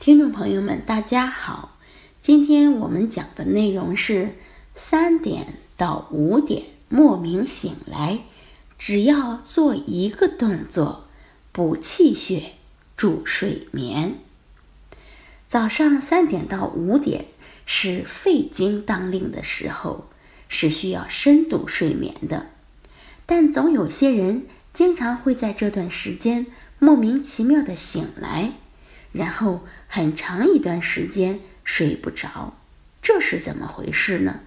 听众朋友们，大家好，今天我们讲的内容是三点到五点莫名醒来，只要做一个动作，补气血、助睡眠。早上三点到五点是肺经当令的时候，是需要深度睡眠的，但总有些人经常会在这段时间莫名其妙的醒来。然后很长一段时间睡不着，这是怎么回事呢？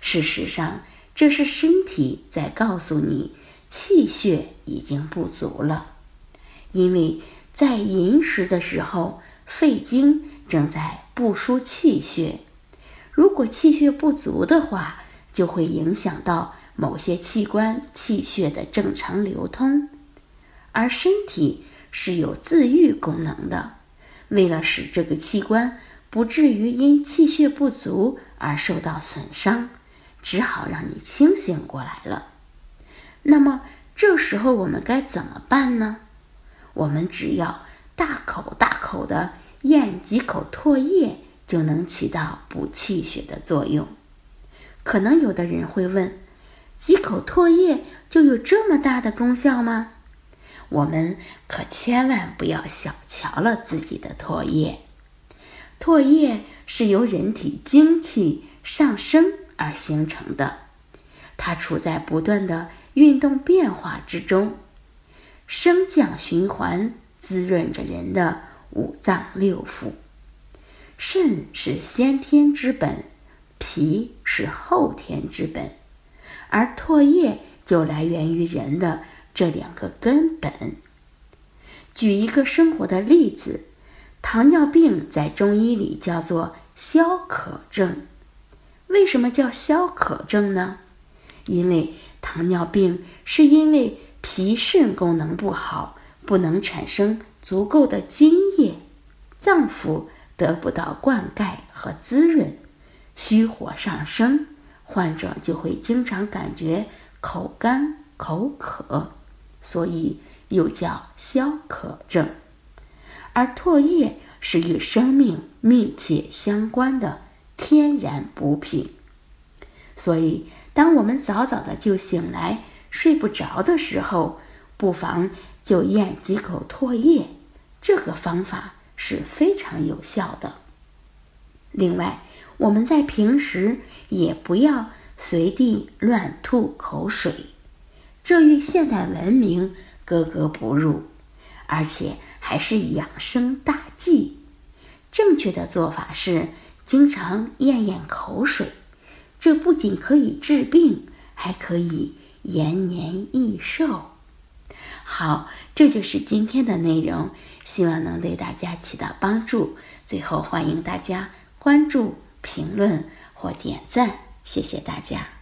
事实上，这是身体在告诉你气血已经不足了，因为在寅时的时候，肺经正在不输气血，如果气血不足的话，就会影响到某些器官气血的正常流通，而身体。是有自愈功能的。为了使这个器官不至于因气血不足而受到损伤，只好让你清醒过来了。那么这时候我们该怎么办呢？我们只要大口大口的咽几口唾液，就能起到补气血的作用。可能有的人会问：几口唾液就有这么大的功效吗？我们可千万不要小瞧了自己的唾液。唾液是由人体精气上升而形成的，它处在不断的运动变化之中，升降循环滋润着人的五脏六腑。肾是先天之本，脾是后天之本，而唾液就来源于人的。这两个根本。举一个生活的例子，糖尿病在中医里叫做消渴症。为什么叫消渴症呢？因为糖尿病是因为脾肾功能不好，不能产生足够的津液，脏腑得不到灌溉和滋润，虚火上升，患者就会经常感觉口干口渴。所以又叫消渴症，而唾液是与生命密切相关的天然补品。所以，当我们早早的就醒来、睡不着的时候，不妨就咽几口唾液，这个方法是非常有效的。另外，我们在平时也不要随地乱吐口水。这与现代文明格格不入，而且还是养生大忌。正确的做法是经常咽咽口水，这不仅可以治病，还可以延年益寿。好，这就是今天的内容，希望能对大家起到帮助。最后，欢迎大家关注、评论或点赞，谢谢大家。